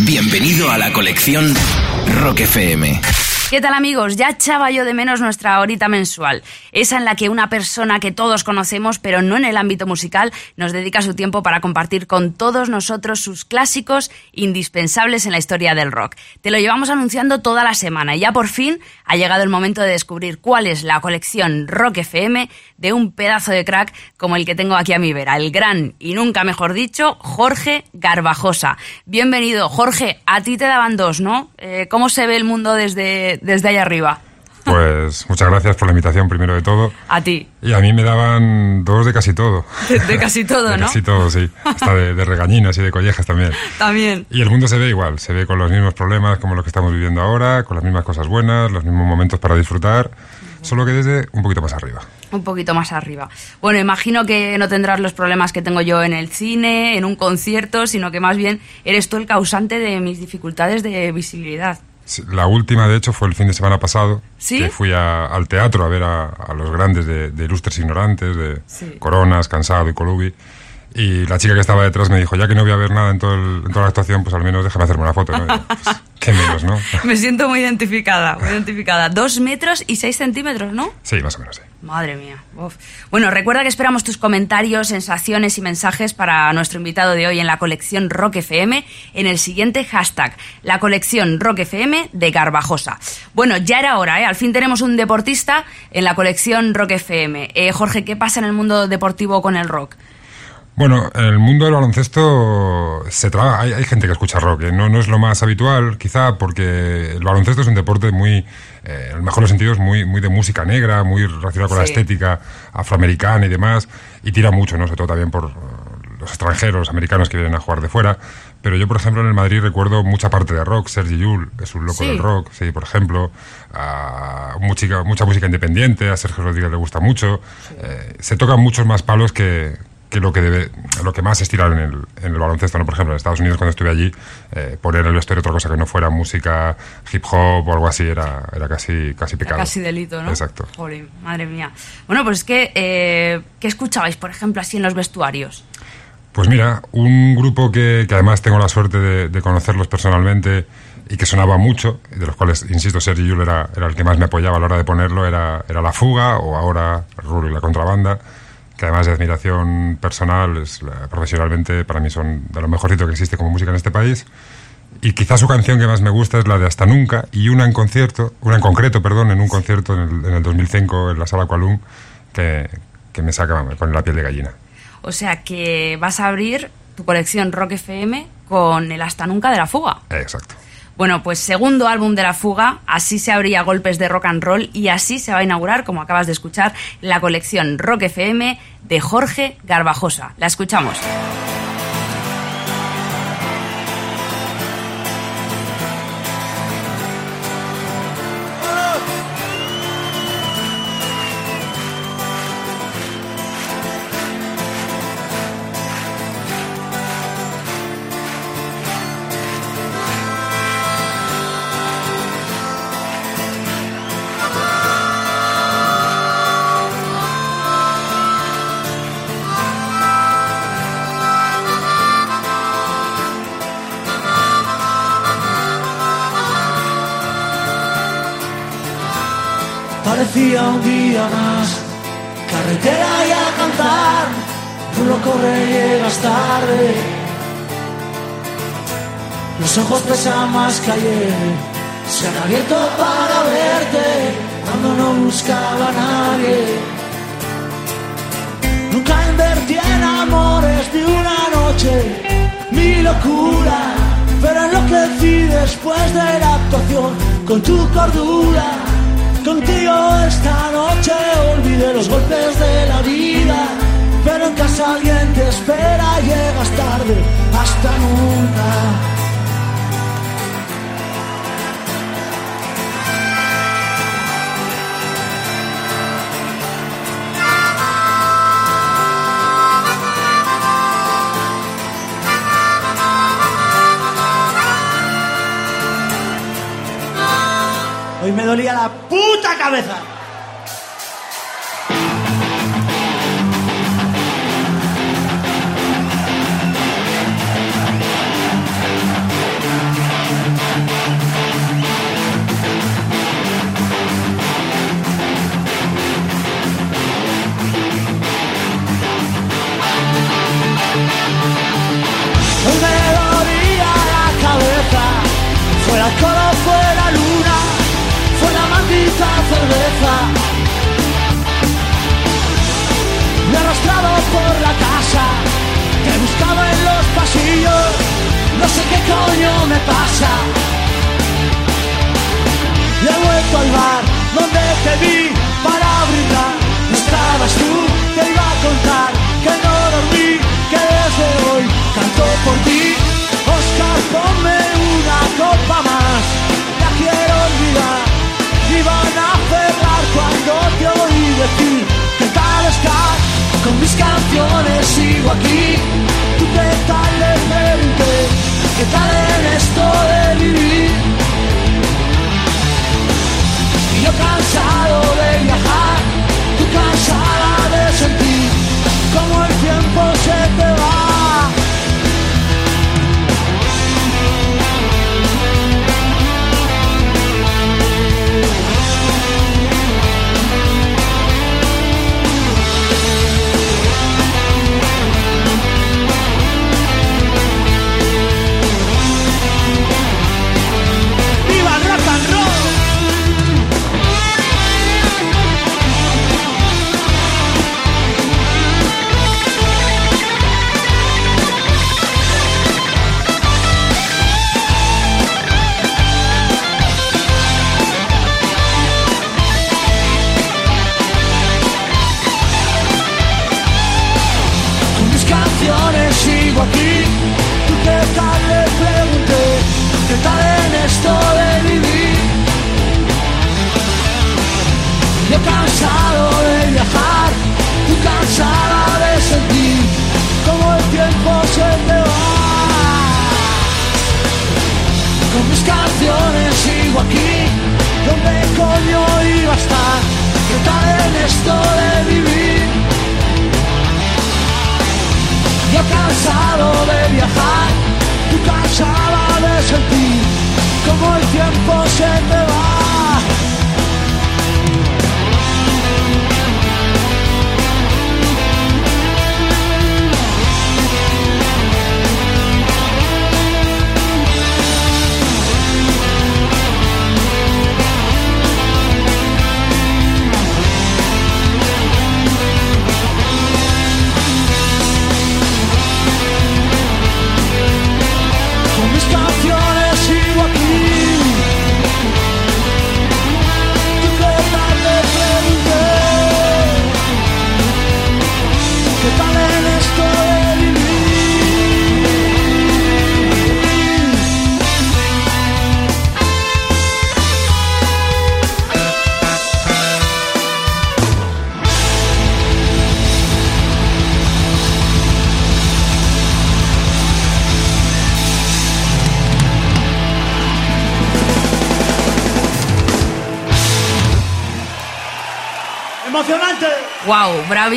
Bienvenido a la colección Rock FM. ¿Qué tal amigos? Ya echaba yo de menos nuestra horita mensual, esa en la que una persona que todos conocemos, pero no en el ámbito musical, nos dedica su tiempo para compartir con todos nosotros sus clásicos indispensables en la historia del rock. Te lo llevamos anunciando toda la semana y ya por fin ha llegado el momento de descubrir cuál es la colección Rock FM de un pedazo de crack como el que tengo aquí a mi vera, el gran y nunca mejor dicho, Jorge Garbajosa. Bienvenido, Jorge, a ti te daban dos, ¿no? Eh, ¿Cómo se ve el mundo desde desde, allá arriba. Pues muchas gracias por la invitación, primero de todo. A ti. Y a mí me daban dos de casi todo. De, casi todo, de ¿no? Casi todo, sí. Hasta de, regañinas y de collejas también. También. Y el mundo se ve igual, se ve con los mismos problemas como los que estamos viviendo ahora, con las mismas cosas buenas, los mismos momentos para disfrutar, solo que desde un poquito más arriba. Un poquito más arriba. Bueno, imagino que no tendrás los problemas que tengo yo en el cine, en un concierto, sino que más bien eres tú el causante de mis dificultades de visibilidad. La última, de hecho, fue el fin de semana pasado. ¿Sí? Que fui al teatro a ver a, los grandes de, de, Ilustres Ignorantes, de Coronas, Cansado y Colubi. Y la chica que estaba detrás me dijo, ya que no voy a ver nada en, todo en toda la actuación, pues al menos déjame hacerme una foto. ¿no? Pues, qué menos, ¿no? me siento muy identificada, muy identificada. Dos metros y seis centímetros, ¿no? Sí, más o menos, sí. Madre mía. Bueno, recuerda que esperamos tus comentarios, sensaciones y mensajes para nuestro invitado de hoy en la colección Rock FM en el siguiente hashtag, la colección Rock FM de Garbajosa. Bueno, ya era hora, ¿eh? Al fin tenemos un deportista en la colección Rock FM. Eh, Jorge, ¿qué pasa en el mundo deportivo con el rock? Bueno, en el mundo del baloncesto se trabaja, hay, gente que escucha rock, ¿eh? no, no es lo más habitual, quizá porque el baloncesto es un deporte muy, eh, en el mejor de los sentidos, muy, muy de música negra, muy relacionado con la estética afroamericana y demás, y tira mucho, ¿no? sobre todo también por eh, los extranjeros americanos que vienen a jugar de fuera. Pero yo, por ejemplo, en el Madrid recuerdo mucha parte de rock. Sergi Yul es un loco del rock, sí, por ejemplo. mucha, mucha música independiente, a Sergio Rodríguez le gusta mucho. se tocan muchos más palos que, que lo que debe, lo que más estirar en el, en el baloncesto, ¿no? Por ejemplo, en Estados Unidos cuando estuve allí, eh, poner en el vestuario otra cosa que no fuera música hip hop o algo así era, era casi, casi pecado. casi delito, ¿no? Exacto. Joder, madre mía. Bueno, pues es que, eh, ¿qué escuchabais, por ejemplo, así en los vestuarios? Pues mira, un grupo que, que además tengo la suerte de, de, conocerlos personalmente y que sonaba mucho, de los cuales, insisto, Sergi Yul era, era el que más me apoyaba a la hora de ponerlo, era, era La Fuga o ahora Rulo y la Contrabanda que además de admiración personal, es, profesionalmente para mí son de lo mejorcito que existe como música en este país. Y quizás su canción que más me gusta es la de Hasta Nunca y una en concierto, una en concreto, perdón, en un concierto en el, en el 2005 en la Sala Qualum que, que me saca, me pone la piel de gallina. O sea que vas a abrir tu colección Rock FM con el Hasta Nunca de la Fuga. Exacto. Bueno, pues segundo álbum de La Fuga, así se abría golpes de rock and roll y así se va a inaugurar, como acabas de escuchar, la colección Rock FM de Jorge Garbajosa. La escuchamos. Día más. Carretera y a cantar, no corre llegas tarde. Los ojos pesan más que ayer, se han abierto para verte cuando no buscaba a nadie. Nunca invertí en amores de una noche, mi locura, pero enloquecí después de la actuación con tu cordura. Contigo esta noche olvidé los golpes de la vida, pero en casa alguien te espera, llegas tarde, hasta nunca. me dolía la puta cabeza. Me dolía la cabeza, fue la color esta cerveza. Me he arrastrado por la casa, te buscaba en los pasillos, no sé qué coño me pasa. Y he vuelto al bar donde te vi para brindar. No estabas tú, te iba a contar que no dormí, que desde hoy canto por ti. ¿Qué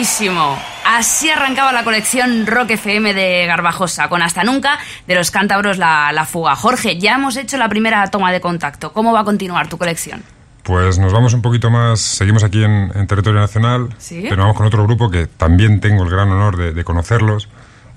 ¡Bravísimo! Así arrancaba la colección Rock FM de Garbajosa, con Hasta Nunca de los cántabros la, la Fuga. Jorge, ya hemos hecho la primera toma de contacto. ¿Cómo va a continuar tu colección? Pues nos vamos un poquito más, seguimos aquí en, en territorio nacional, ¿Sí? pero vamos con otro grupo que también tengo el gran honor de, de conocerlos.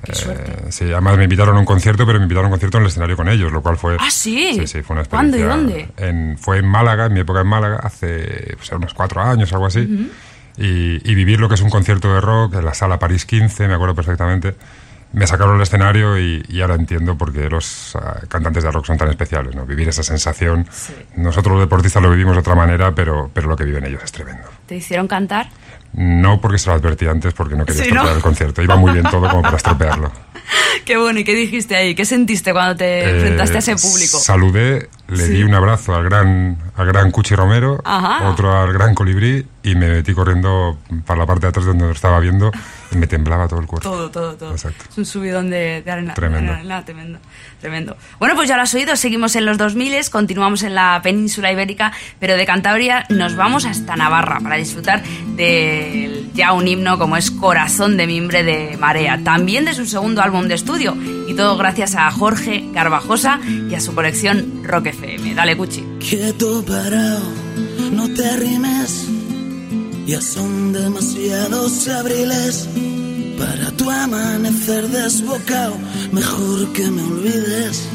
Eh, sí, además me invitaron a un concierto, pero me invitaron a un concierto en el escenario con ellos, lo cual fue... ¿Ah, sí? Sí, sí, fue una ¿Cuándo y experiencia... dónde? En, fue en Málaga, en mi época en Málaga, hace pues, unos cuatro años, algo así. Y, y vivir lo que es un concierto de rock en la sala París 15, me acuerdo perfectamente. Me sacaron al escenario y, y ahora entiendo por qué los ah, cantantes de rock son tan especiales, ¿no? Vivir esa sensación. Sí. Nosotros los deportistas lo vivimos de otra manera, pero, pero lo que viven ellos es tremendo. ¿Te hicieron cantar? No porque se lo advertí antes, porque no quería Sí, estropear ¿no? el concierto. Iba muy bien todo como para estropearlo. Qué bueno, ¿y qué dijiste ahí? ¿Qué sentiste cuando te Eh, enfrentaste a ese público? Saludé, le Sí. di un abrazo al gran, al gran Cuchi Romero, Ajá. otro al gran Colibrí y me metí corriendo para la parte de atrás donde lo estaba viendo y me temblaba todo el cuerpo. Todo, todo, todo. Exacto. Es un subidón de, de arena. Tremendo. de arena, tremendo. Tremendo. Bueno, pues ya lo has oído, seguimos en los 2000, continuamos en la península ibérica, pero de Cantabria nos vamos hasta Navarra para disfrutar del ya un himno como es Corazón de Mimbre de Marea, también de su segundo álbum de estudio, y todo gracias a Jorge Garbajosa y a su colección Rock FM. Dale, Cuchi. Quieto parado, no te arrimes. Ya son demasiados abriles para tu amanecer desbocado. Mejor que me olvides.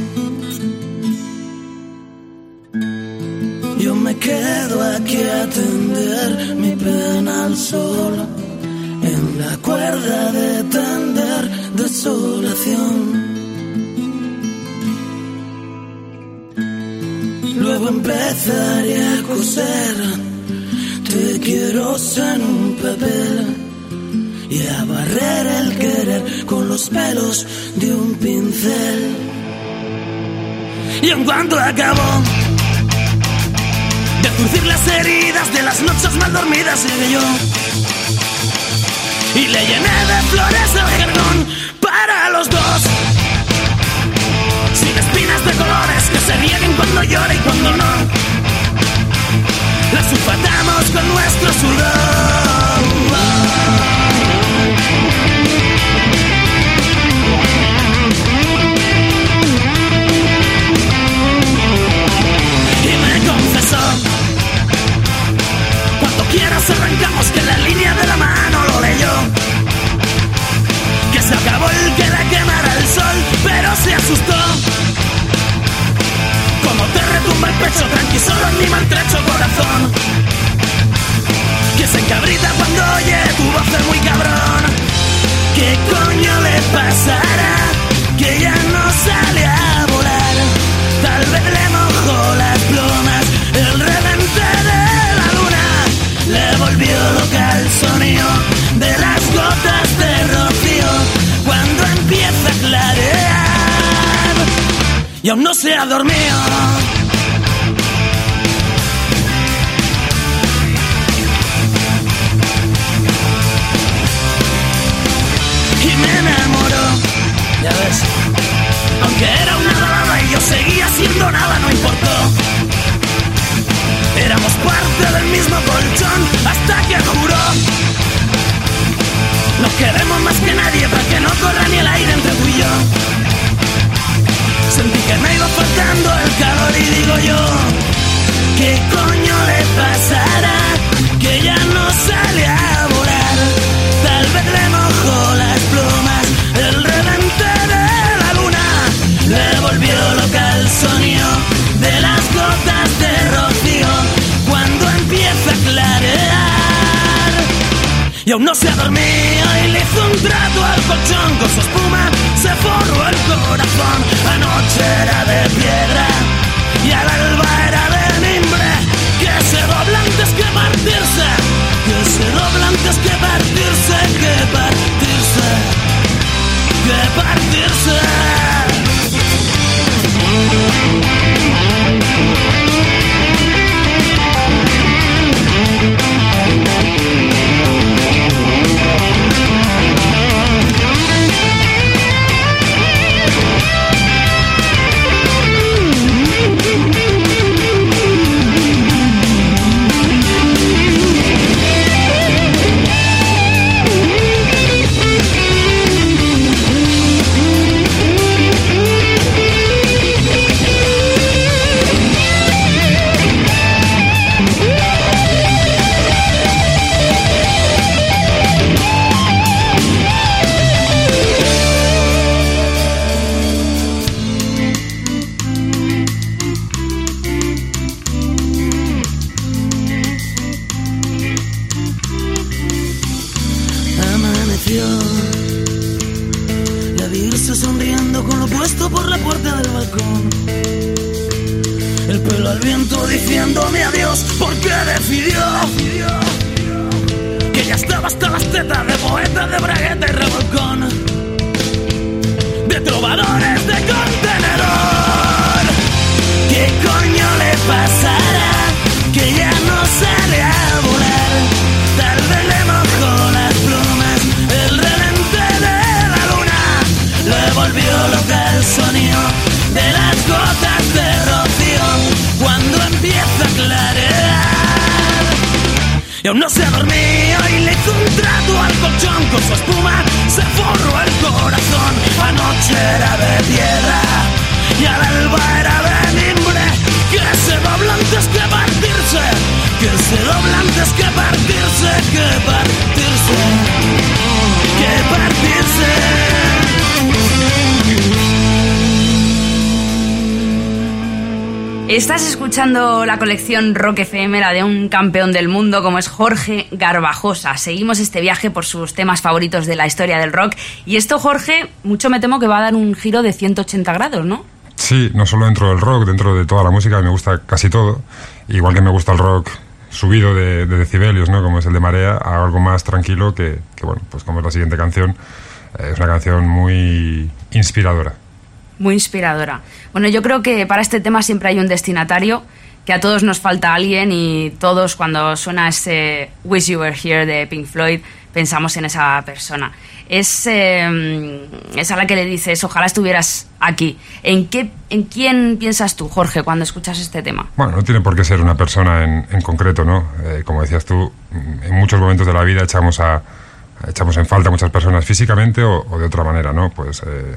Yo me quedo aquí a atender mi pena al sol. En la cuerda de tender desolación. Luego empezaré a coser, te quiero en un papel y a barrer el querer con los pelos de un pincel. Y en cuanto acabó de zurcir las heridas de las noches mal dormidas, llegué yo y le llené de flores el jardón para los dos. Sin espinas de colores que se rieguen cuando llore y cuando no. Las sulfatamos con nuestro sudor. Quieras arrancamos que la línea de la mano lo leyó. Que se acabó el que la quemara el sol, pero se asustó. Como te retumba el pecho, tranqui solo en mi maltrecho corazón. Se ha dormido. y me enamoró. Ya ves, aunque era una balada y yo seguía siendo nada, no importó. Éramos parte del mismo colchón hasta que juró. Nos queremos más que nadie para que no corra ni el aire entre tú. Faltando el calor y digo yo, ¿qué coño le pasará? Que ya no sale a volar. Tal vez le mojó las plumas el revente de la luna. Le volvió loca el sonido Y aún no se dormido y le hizo un trato al colchón con su espuma se forró el corazón. Anoche era de piedra y al alba era de mimbre que se dobla antes que partirse, que se dobla antes que partirse, que partirse, que partirse. La colección Rock FM, la de un campeón del mundo como es Jorge Garbajosa. Seguimos este viaje por sus temas favoritos de la historia del rock. Y esto, Jorge, mucho me temo que va a dar un giro de 180 grados, ¿no? Sí, no solo dentro del rock, dentro de toda la música, me gusta casi todo. Igual que me gusta el rock subido de, decibelios, ¿no? Como es el de Marea, a algo más tranquilo que, que, bueno, pues como es la siguiente canción, eh, es una canción muy inspiradora muy inspiradora. Bueno, yo creo que para este tema siempre hay un destinatario, que a todos nos falta alguien y todos cuando suena ese Wish You Were Here de Pink Floyd pensamos en esa persona. Es, em, es a la que le dices, ojalá estuvieras aquí. ¿En, qué, ¿En quién piensas tú, Jorge, cuando escuchas este tema? Bueno, no tiene por qué ser una persona en, en concreto, ¿no? Eh, como decías tú, en muchos momentos de la vida echamos, a, echamos en falta a muchas personas físicamente o, de otra manera, ¿no? Pues... Eh,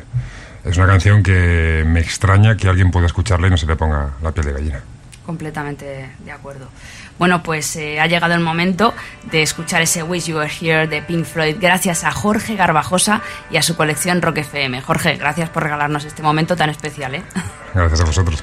es una canción que me extraña que alguien pueda escucharla y no se le ponga la piel de gallina. Completamente de acuerdo. Bueno, pues eh, ha llegado el momento de escuchar ese Wish You Were Here de Pink Floyd gracias a Jorge Garbajosa y a su colección Rock FM. Jorge, gracias por regalarnos este momento tan especial. ¿eh? Gracias a vosotros.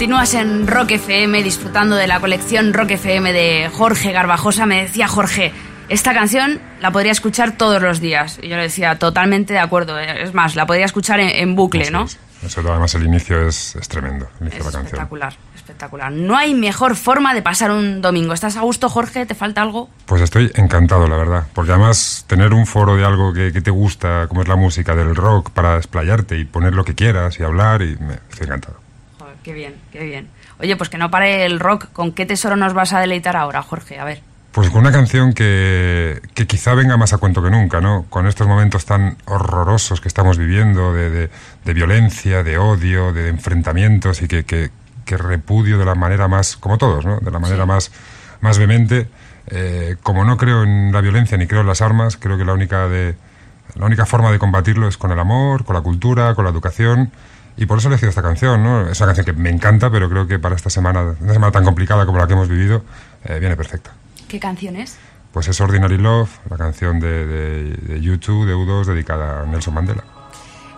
Continúas en Rock FM disfrutando de la colección Rock FM de Jorge Garbajosa. Me decía Jorge, esta canción la podría escuchar todos los días. Y yo le decía, totalmente de acuerdo. Es más, la podría escuchar en, en bucle, ¿no? es. Eso, además, el inicio es, es tremendo. El inicio Es de la canción. espectacular, espectacular. No hay mejor forma de pasar un domingo. ¿Estás a gusto, Jorge? ¿Te falta algo? Pues estoy encantado, la verdad. Porque además, tener un foro de algo que, que te gusta, como es la música, del rock, para desplayarte y poner lo que quieras y hablar, y me, estoy encantado. Qué bien, qué bien. Oye, pues que no pare el rock. ¿Con qué tesoro nos vas a deleitar ahora, Jorge? A ver. Pues con una canción que, que quizá venga más a cuento que nunca, ¿no? Con estos momentos tan horrorosos que estamos viviendo de, de- de violencia, de odio, de enfrentamientos y que, que- que repudio de la manera más, como todos, ¿no? De la manera más, más vehemente. Eh, como no creo en la violencia ni creo en las armas, creo que la única, de, la única forma de combatirlo es con el amor, con la cultura, con la educación. Y por eso he elegido esta canción, ¿no? Es una canción que me encanta, pero creo que para esta semana, una semana tan complicada como la que hemos vivido, eh, viene perfecta. ¿Qué canción es? Pues es Ordinary Love, la canción de, de, de U2, de U2, dedicada a Nelson Mandela.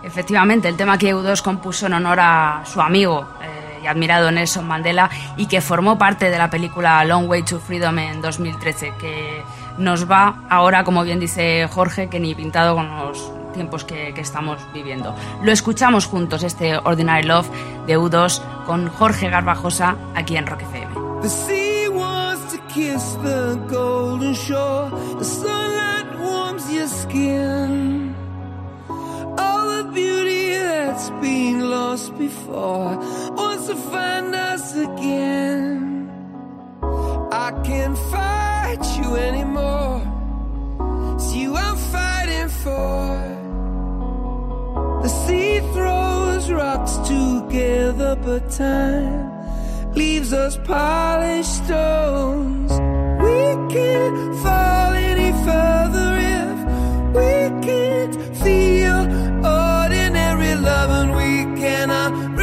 Efectivamente, el tema que U2 compuso en honor a su amigo eh, y admirado Nelson Mandela y que formó parte de la película Long Way to Freedom en 2013, que nos va ahora, como bien dice Jorge, que ni pintado con los tiempos que, que estamos viviendo. Lo escuchamos juntos, este Ordinary Love de U2 con Jorge Garbajosa aquí en Rock FM. The sea wants to kiss the golden shore. The sunlight warms your skin. All the beauty that's been lost before wants to find us again. I can't fight you anymore. It's you I'm fighting for. The sea throws rocks together, but time leaves us polished stones. We can't fall any further if we can't feel ordinary love, and we cannot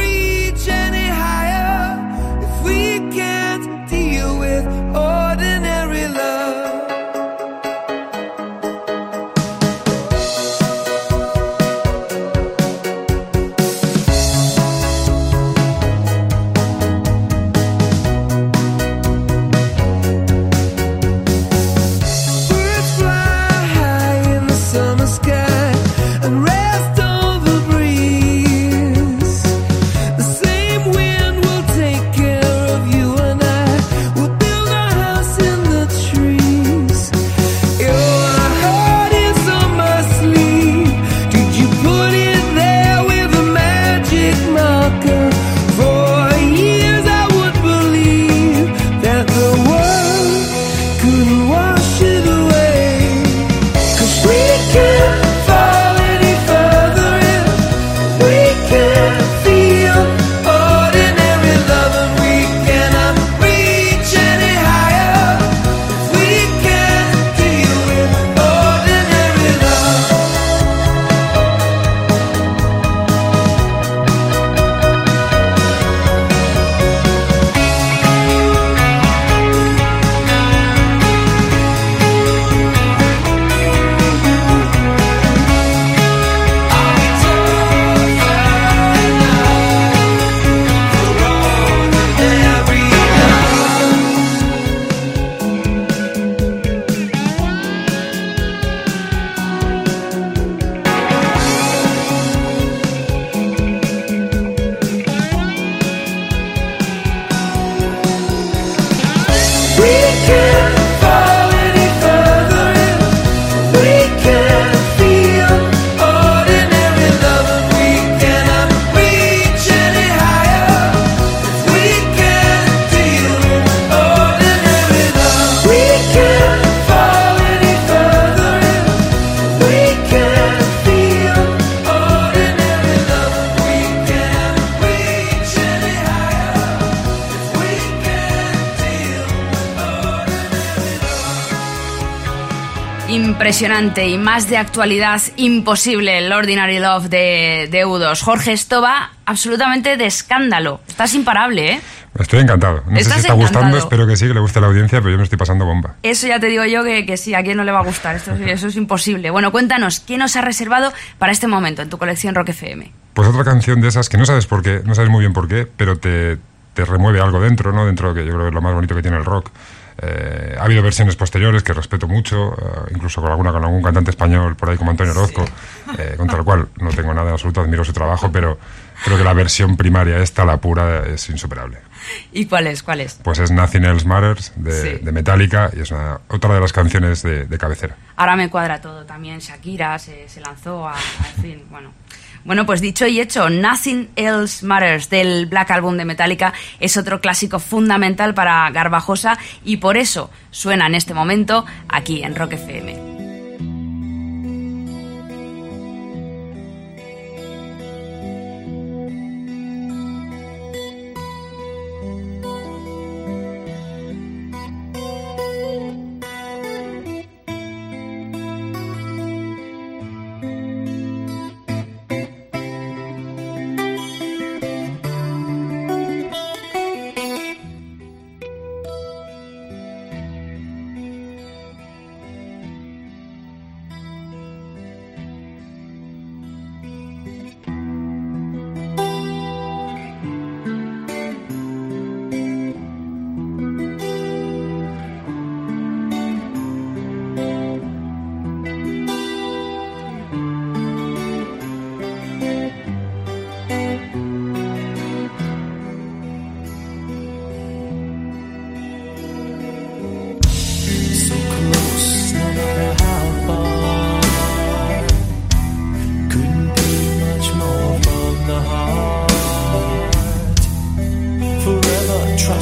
Impresionante y más de actualidad imposible el Ordinary Love de, de U2. Jorge, esto va absolutamente de escándalo. Estás imparable, ¿eh? Estoy encantado. No sé si está gustando, encantado. espero que sí, que le guste a la audiencia, pero yo me estoy pasando bomba. Eso ya te digo yo que, que sí, a quién no le va a gustar. Esto, eso es imposible. Bueno, cuéntanos, ¿qué nos has reservado para este momento en tu colección Rock FM? Pues otra canción de esas que no sabes por qué, no sabes muy bien por qué, pero te, te remueve algo dentro, ¿no? Dentro de que yo creo que es lo más bonito que tiene el rock. Eh, ha habido versiones posteriores que respeto mucho, eh, incluso con alguna con algún cantante español por ahí como Antonio Orozco, eh, contra el cual no tengo nada en absoluto, admiro su trabajo, pero creo que la versión primaria esta, la pura, es insuperable. ¿Y cuál es? ¿Cuál es? Pues es Nothing Else Matters de, Sí. de Metallica y es una- otra de las canciones de, de cabecera. Ahora me cuadra todo. También Shakira se, se lanzó a, a- En fin, bueno. Bueno, pues dicho y hecho, Nothing Else Matters del Black Album de Metallica es otro clásico fundamental para Garbajosa y por eso suena en este momento aquí en Rock FM.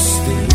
stay.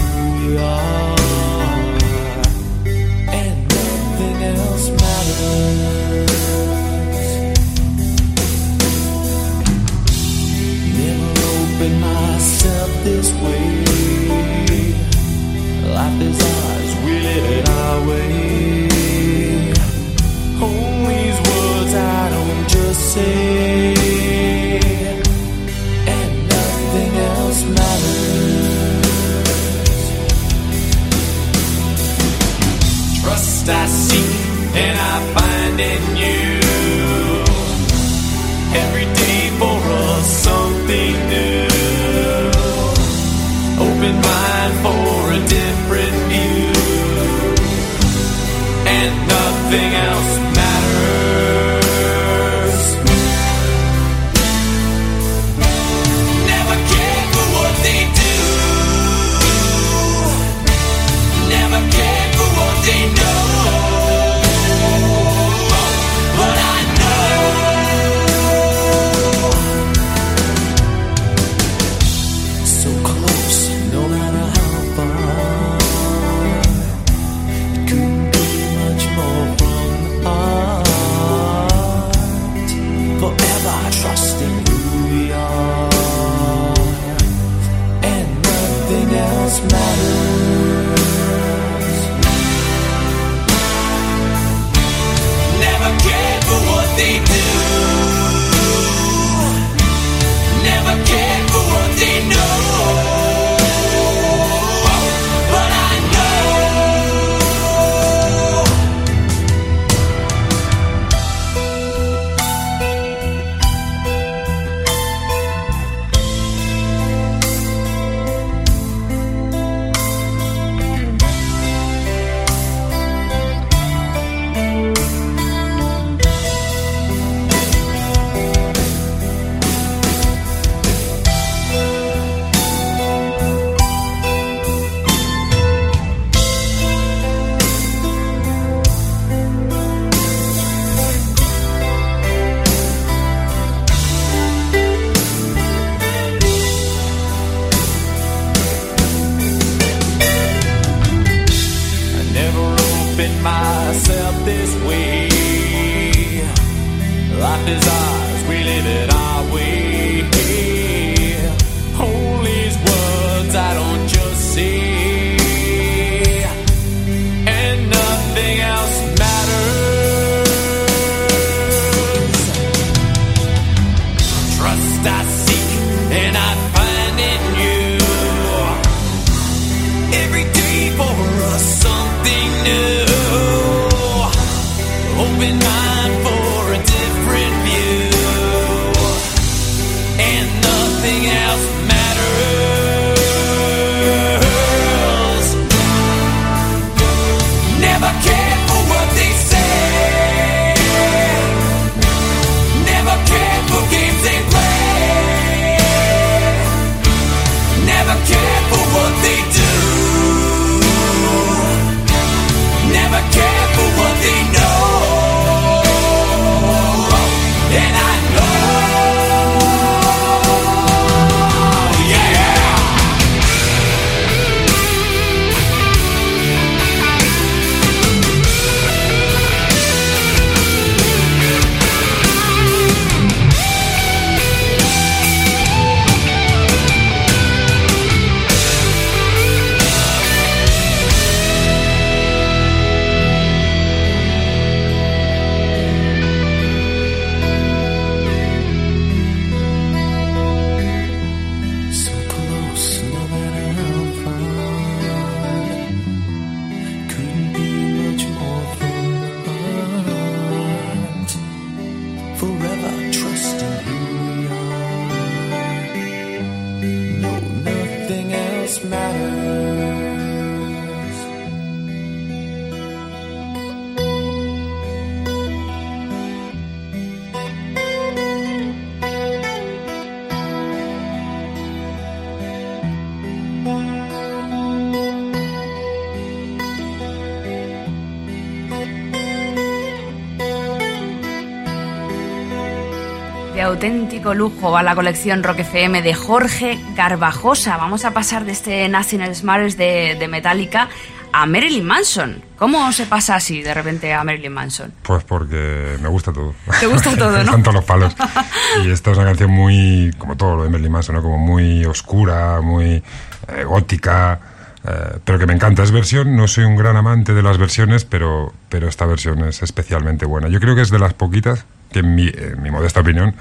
Auténtico lujo va la colección Rock FM de Jorge Garbajosa. Vamos a pasar de este National Smarts de, de Metallica a Marilyn Manson. ¿Cómo se pasa así de repente a Marilyn Manson? Pues porque me gusta todo. Te gusta todo, ¿no? Me encantan los palos. Y esta es una canción muy, como todo lo de Marilyn Manson, ¿no? Como muy oscura, muy eh, gótica, eh, pero que me encanta. Es versión, no soy un gran amante de las versiones, pero, pero esta versión es especialmente buena. Yo creo que es de las poquitas que, en mi, en mi modesta opinión,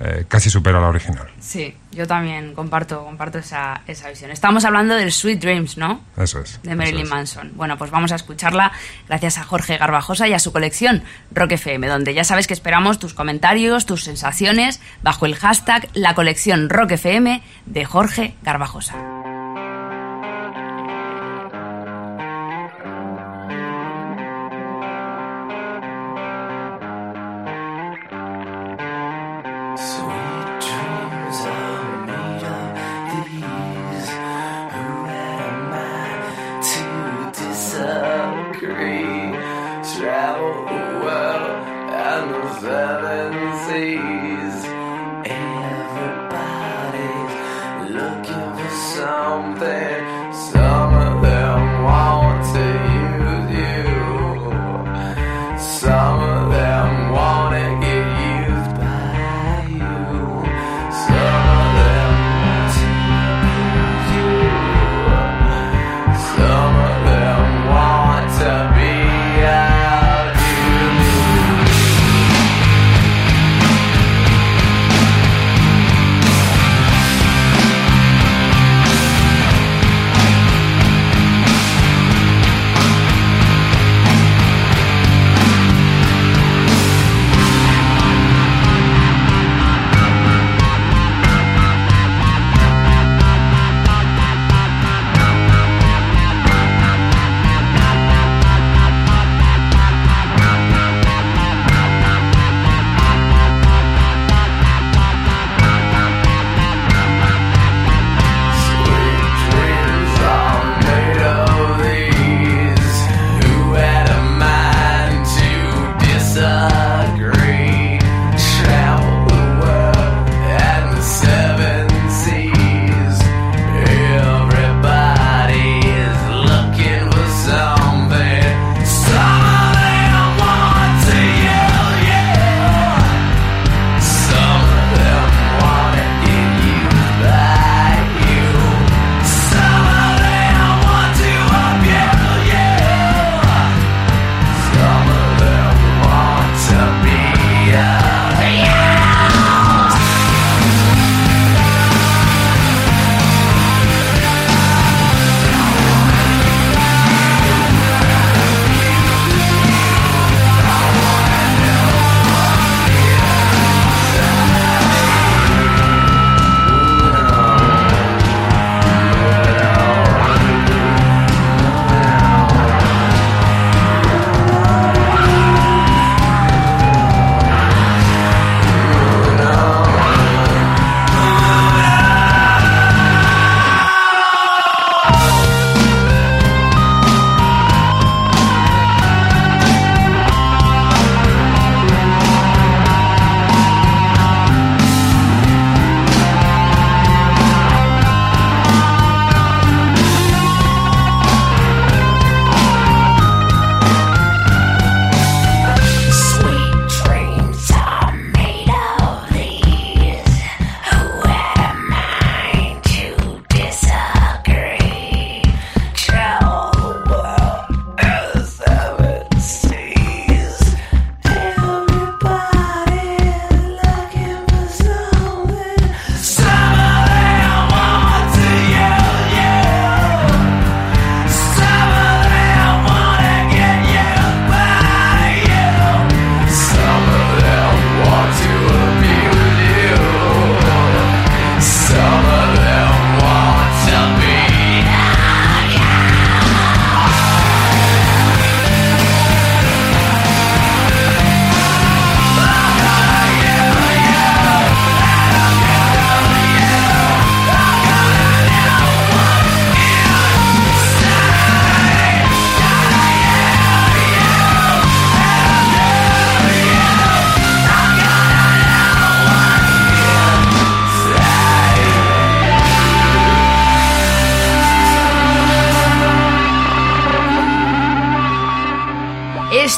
eh, casi supera la original. Sí, yo también comparto, comparto esa, esa visión. Estamos hablando del Sweet Dreams, ¿no? Eso es. de Marilyn es. Manson. Bueno, pues vamos a escucharla gracias a Jorge Garbajosa y a su colección Rock FM, donde ya sabes que esperamos tus comentarios, tus sensaciones bajo el hashtag la colección Rock FM de Jorge Garbajosa.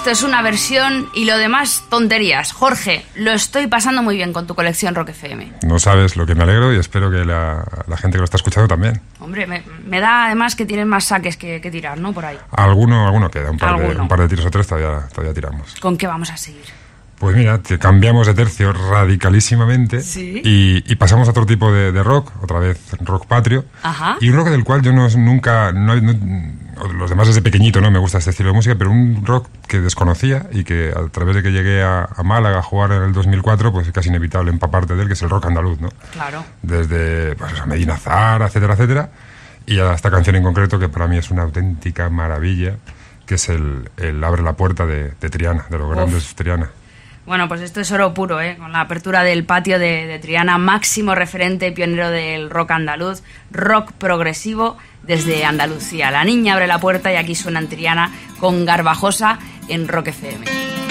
Esto es una versión y lo demás tonterías. Jorge, lo estoy pasando muy bien con tu colección Rock FM. No sabes lo que me alegro y espero que la, la gente que lo está escuchando también. Hombre, me, me da además que tienes más saques que, que tirar, ¿no? Por ahí. Alguno, alguno queda, un par, de, un par de tiros o tres todavía, todavía tiramos. ¿Con qué vamos a seguir? Pues mira, te cambiamos de tercio radicalísimamente Sí. y, y pasamos a otro tipo de, de rock, otra vez rock patrio. Ajá. Y un rock del cual yo no, nunca, no- no- los demás desde pequeñito no me gusta este estilo de música, pero un rock que desconocía y que a través de que llegué a, a Málaga a jugar en el 2004, pues es casi inevitable empaparte de él, que es el rock andaluz, ¿no? Claro. Desde pues, eso, Medina Zara, etcétera, etcétera, y a esta canción en concreto que para mí es una auténtica maravilla, que es el, el Abre la puerta de, de Triana, de los grandes Triana. Bueno, pues esto es oro puro, ¿eh? Con la apertura del patio de, Triana, máximo referente y pionero del rock andaluz, rock progresivo desde Andalucía. La niña abre la puerta y aquí suena en Triana con Garbajosa en Rock FM.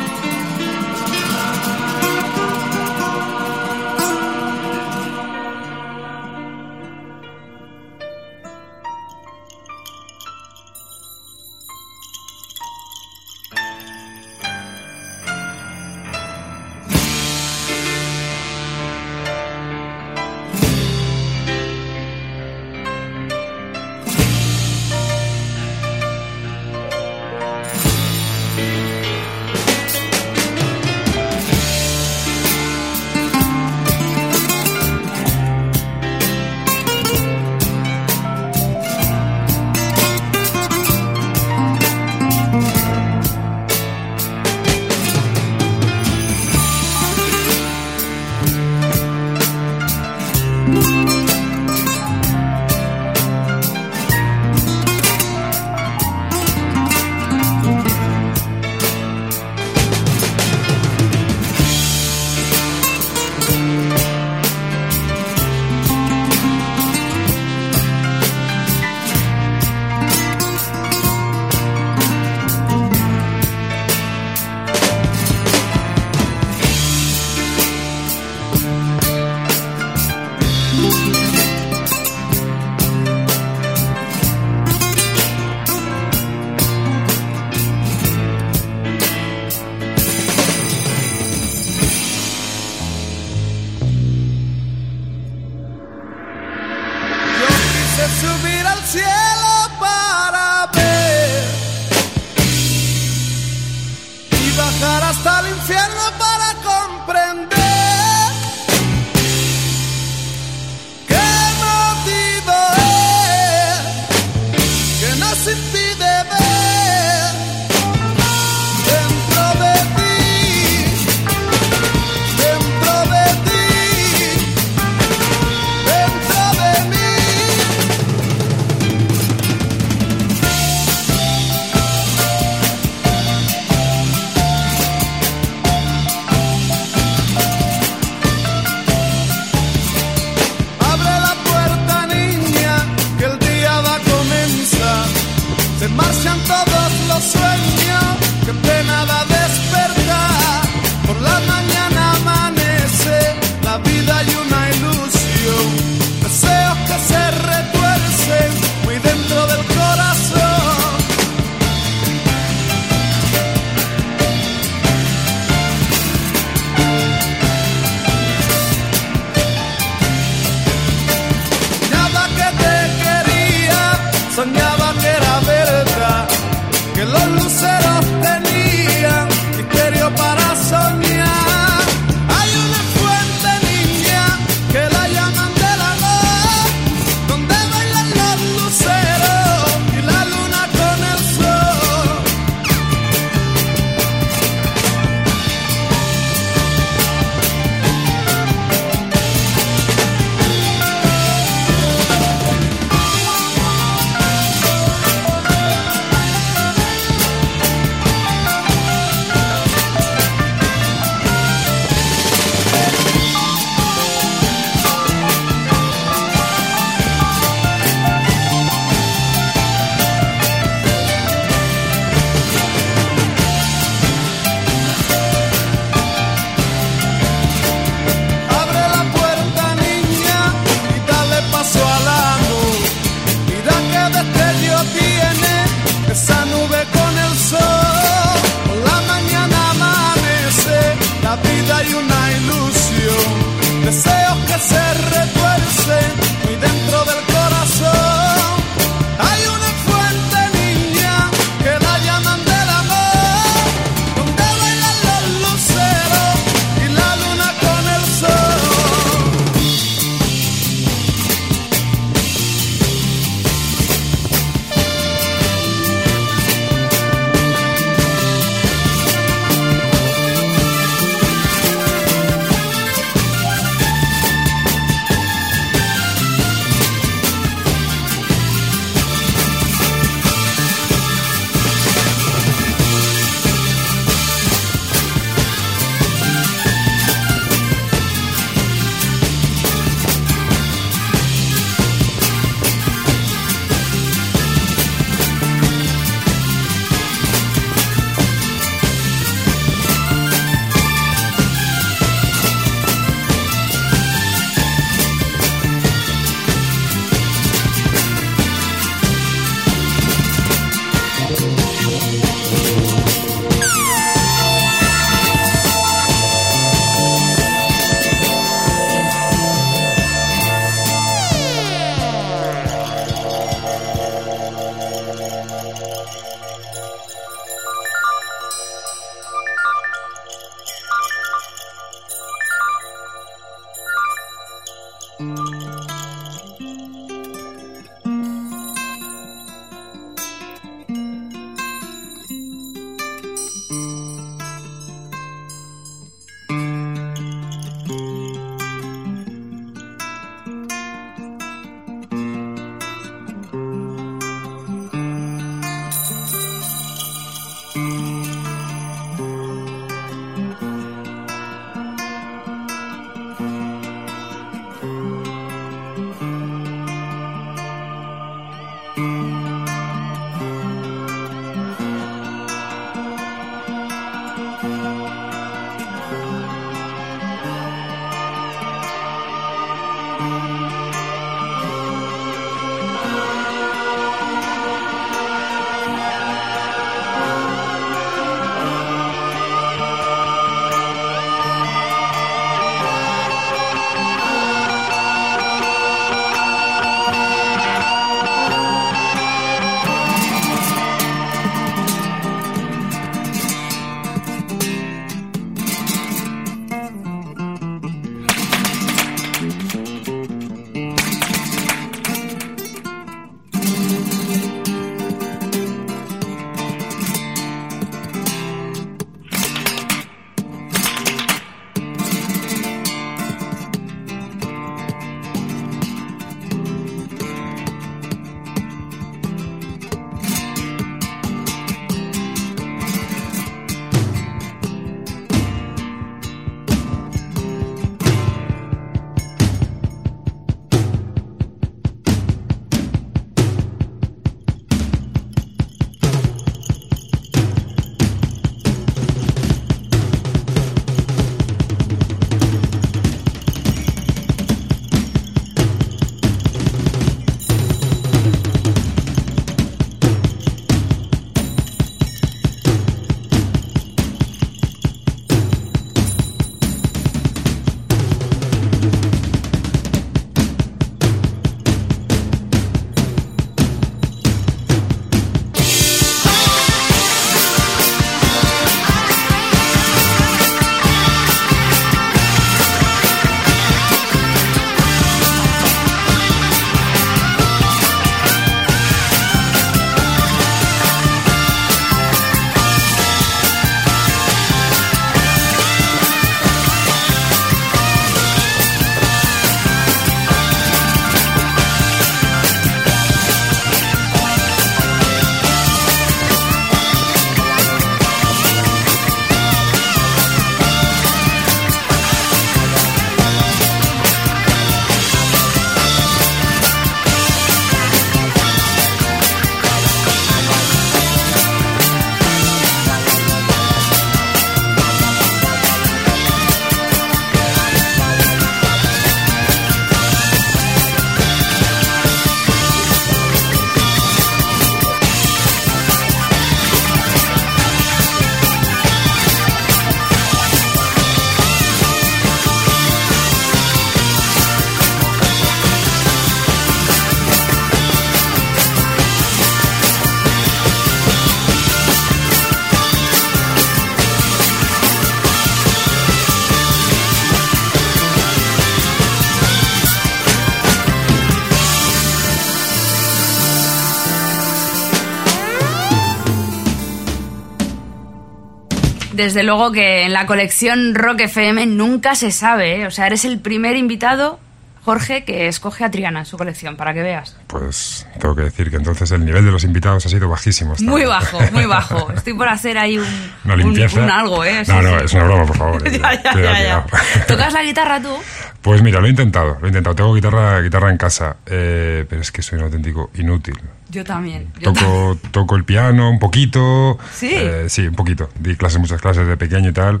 Desde luego que en la colección Rock FM nunca se sabe, ¿eh? O sea, eres el primer invitado, Jorge, que escoge a Triana en su colección, para que veas. Pues tengo que decir que entonces el nivel de los invitados ha sido bajísimo. Muy bajo, muy bajo. Estoy por hacer ahí un, Una un- algo, ¿eh? No, no, sí. es una broma, por favor. Ya, ya, ya, ya. ¿Tocas la guitarra tú? Pues mira, lo he intentado, lo he intentado. Tengo guitarra, guitarra en casa, eh, pero es que soy un auténtico inútil. Yo también. yo también. Toco, toco el piano un poquito. ¿Sí? eh, sí, un poquito. Di clases, muchas clases de pequeño y tal.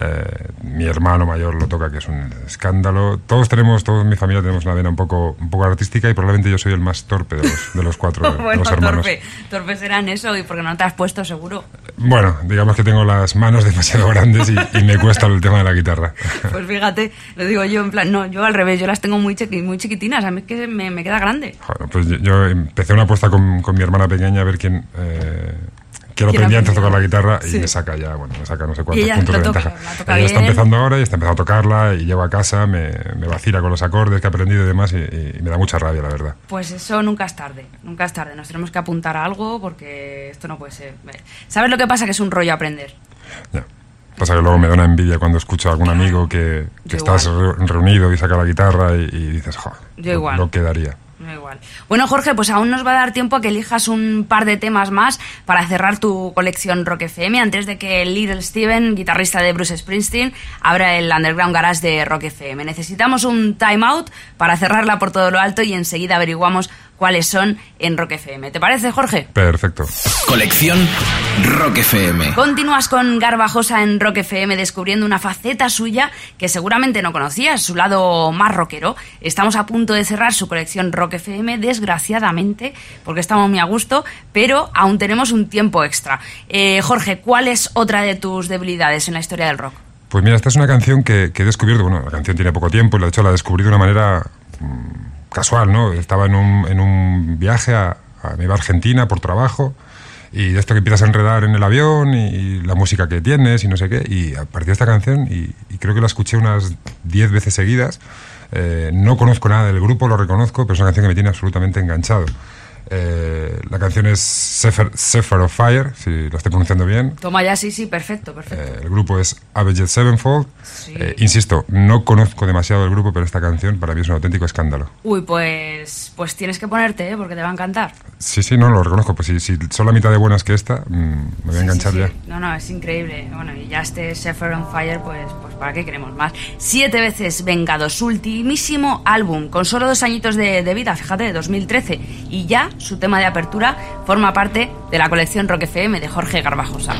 Eh, mi hermano mayor lo toca, que es un escándalo. Todos tenemos, toda mi familia tenemos una vena un poco, un poco artística y probablemente yo soy el más torpe de los, de los cuatro, de bueno, los hermanos. torpe. Torpe será en eso y porque no te has puesto seguro. Bueno, digamos que tengo las manos demasiado grandes y, y me cuesta el tema de la guitarra. Pues fíjate, lo digo yo en plan, no, yo al revés, yo las tengo muy, chiqui- muy chiquitinas, a mí es que me, me queda grande. Bueno, pues yo, yo empecé una apuesta con, con mi hermana pequeña a ver quién, eh, ¿Quién aprendía antes a tocar la guitarra y Sí. me saca ya, bueno, me saca no sé Y cuántos puntos lo de toca, ventaja. toca ella está empezando ahora y está empezando a tocarla y llego a casa, me, me vacila con los acordes que he aprendido y demás y, y me da mucha rabia, la verdad. Pues eso nunca es tarde, nunca es tarde. Nos tenemos que apuntar a algo porque esto no puede ser. ¿Sabes lo que pasa? Que es un rollo aprender. Ya. Pasa que luego me da una envidia cuando escucho a algún amigo que, que estás igual. reunido y saca la guitarra y, y dices, jo, Yo lo- igual. lo quedaría. Bueno, Jorge, pues aún nos va a dar tiempo a que elijas un par de temas más para cerrar tu colección Rock FM antes de que Little Steven, guitarrista de Bruce Springsteen, abra el Underground Garage de Rock FM. Necesitamos un time out para cerrarla por todo lo alto y enseguida averiguamos cuáles son en Rock FM. ¿Te parece, Jorge? Perfecto. Colección Rock FM. Continúas con Garbajosa en Rock FM descubriendo una faceta suya que seguramente no conocías, su lado más rockero. Estamos a punto de cerrar su colección Rock FM, desgraciadamente, porque estamos muy a gusto, pero aún tenemos un tiempo extra. Eh, Jorge, ¿cuál es otra de tus debilidades en la historia del rock? Pues mira, esta es una canción que, que he descubierto, bueno, la canción tiene poco tiempo y de hecho la descubrí de una manera casual, ¿no? Estaba en un, en un viaje a, a, iba Argentina por trabajo y de esto que empiezas a enredar en el avión y, la música que tienes y no sé qué, y apareció esta canción y creo que la escuché unas 10 veces seguidas. Eh, no conozco nada del grupo, lo reconozco, pero es una canción que me tiene absolutamente enganchado. Eh, la canción es Sefer, Sefer of Fire, si lo estoy pronunciando bien. Toma ya, sí, sí, perfecto, perfecto. Eh, el grupo es Avenged Sevenfold. Sí. Eh, insisto, no conozco demasiado el grupo, pero esta canción para mí es un auténtico escándalo. Uy, pues, pues tienes que ponerte, ¿eh? porque te va a encantar. Sí, sí, no lo reconozco. Pues si, si son la mitad de buenas que esta, mm, me voy a enganchar Sí, ya. No, no, es increíble. Bueno, y ya este Sefer on Fire, pues, pues ¿para qué queremos más? Siete veces vengado, su ultimísimo álbum, con solo dos añitos de, de vida, fíjate, de 2013. Y ya su tema de apertura forma parte de la colección Rock FM de Jorge Garbajosa.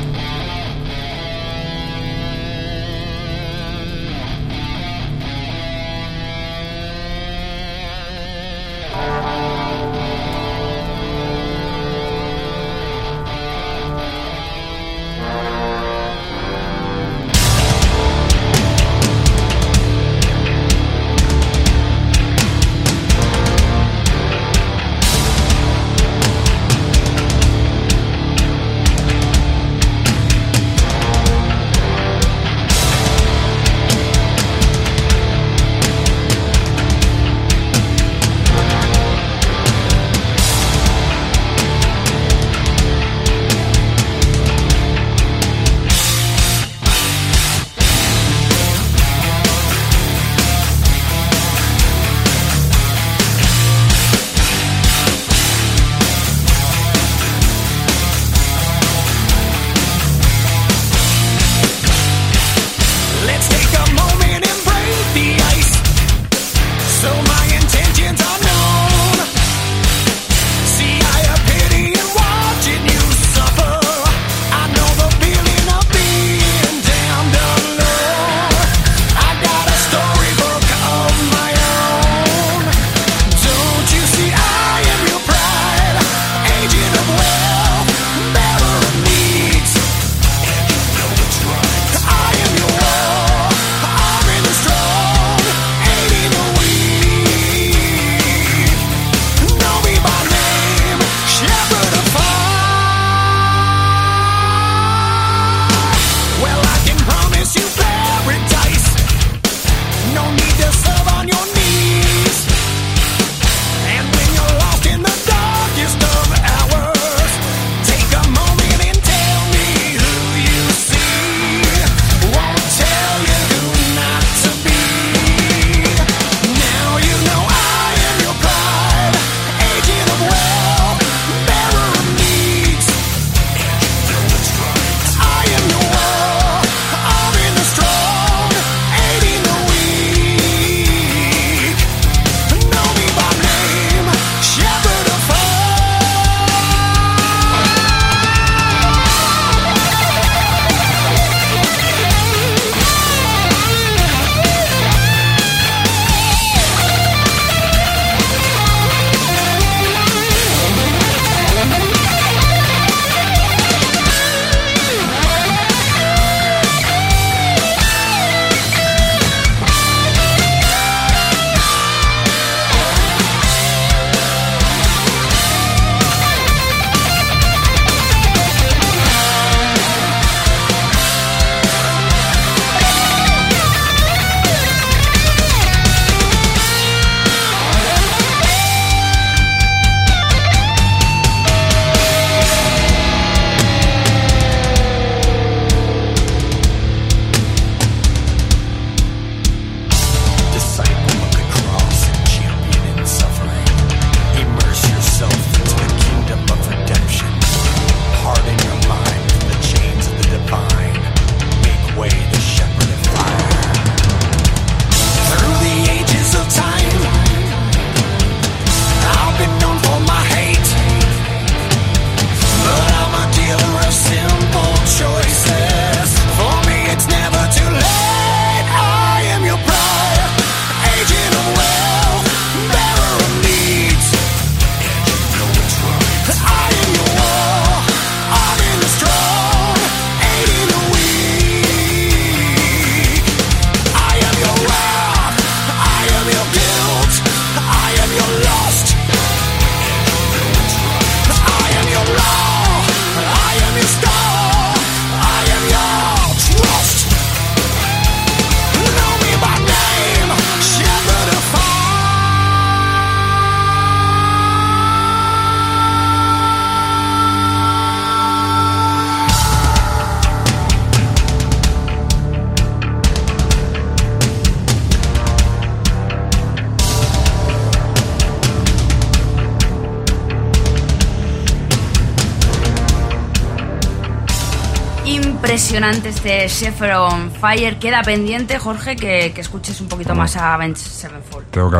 Impresionante este Shepherd on Fire. Queda pendiente, Jorge, que, que escuches un poquito más a Avenged Sevenfold. Tengo que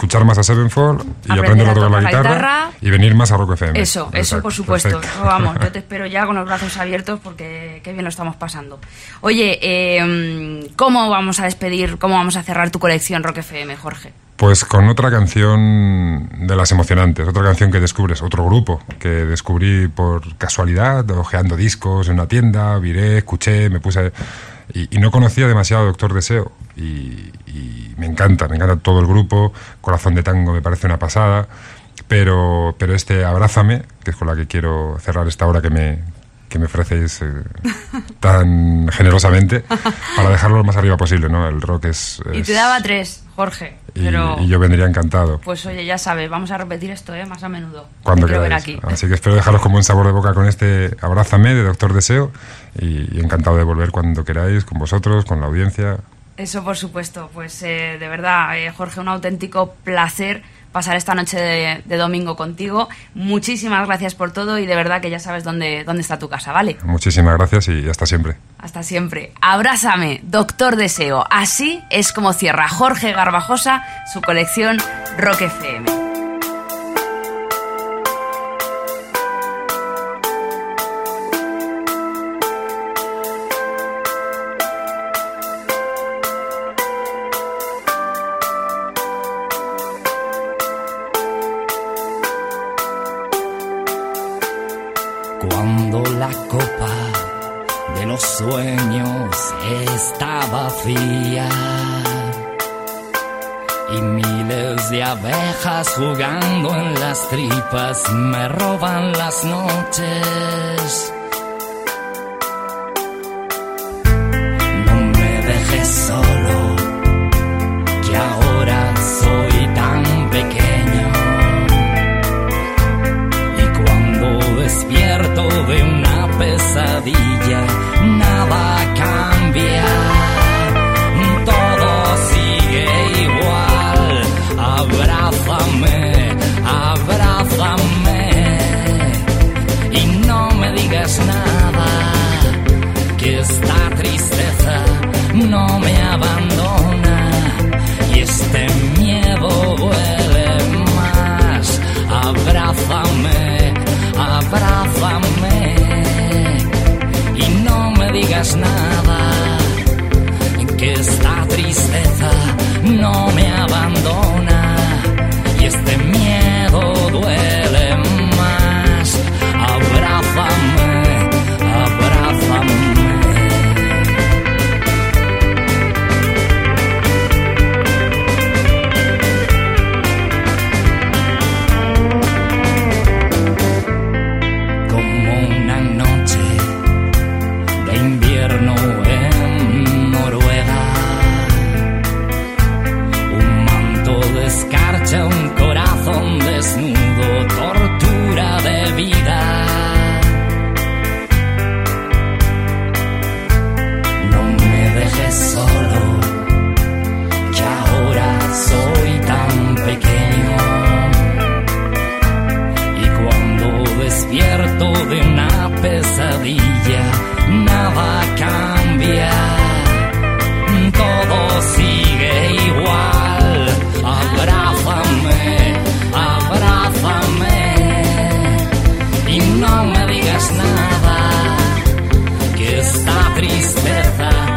escuchar más a Sevenfold y Aprender aprender a tocar la guitarra, guitarra. y venir más a Rock FM. Eso, eso por supuesto. perfecto. Eso, vamos, yo te espero ya con los brazos abiertos porque qué bien lo estamos pasando. Oye, eh, ¿cómo vamos a despedir, cómo vamos a cerrar tu colección Rock FM, Jorge? Pues con otra canción de las emocionantes, otra canción que descubres, otro grupo que descubrí por casualidad, ojeando discos en una tienda, viré, escuché, me puse... Y, no conocía demasiado a Doctor Deseo. Y, y me encanta, me encanta todo el grupo, Corazón de Tango me parece una pasada, pero, pero este Abrázame, que es con la que quiero cerrar esta hora que me, que me ofrecéis eh, tan generosamente, para dejarlo lo más arriba posible, ¿no? El rock es... Y te daba tres, Jorge. y, Pero, y yo vendría encantado pues oye, ya sabes, vamos a repetir esto, ¿eh? Más a menudo. cuando queráis. aquí. Así que espero dejaros con buen sabor de boca con este Abrázame de Doctor Deseo y, y encantado de volver cuando queráis, con vosotros, con la audiencia. Eso por supuesto, pues eh, de verdad, eh, Jorge, un auténtico placer pasar esta noche de, de domingo contigo. Muchísimas gracias por todo y de verdad que ya sabes dónde, dónde está tu casa, ¿vale? Muchísimas gracias y hasta siempre. Hasta siempre. Abrázame, Doctor Deseo. Así es como cierra Jorge Garbajosa su colección Rock FM. Abejas jugando en las tripas me roban las noches. casa.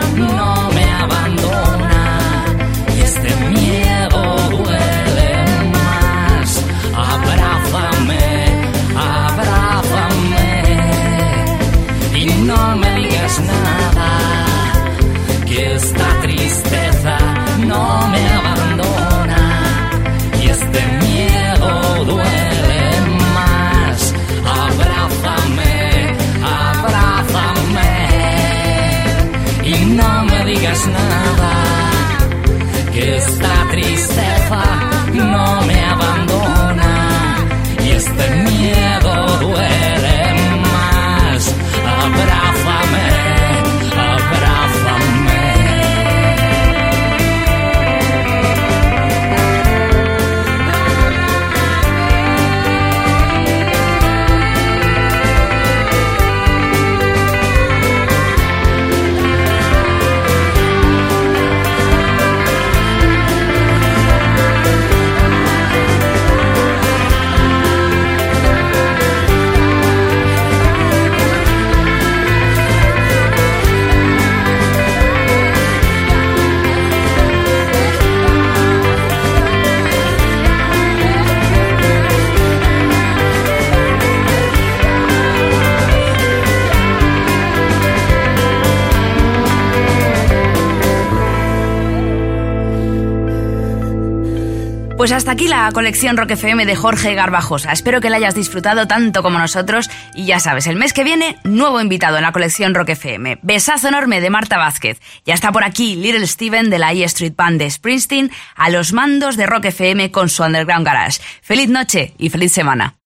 Pues hasta aquí la colección Rock FM de Jorge Garbajosa. Espero que la hayas disfrutado tanto como nosotros. Y ya sabes, el mes que viene, nuevo invitado en la colección Rock FM. Besazo enorme de Marta Vázquez. Ya está por aquí Little Steven de la E Street Band de Springsteen a los mandos de Rock FM con su Underground Garage. Feliz noche y feliz semana.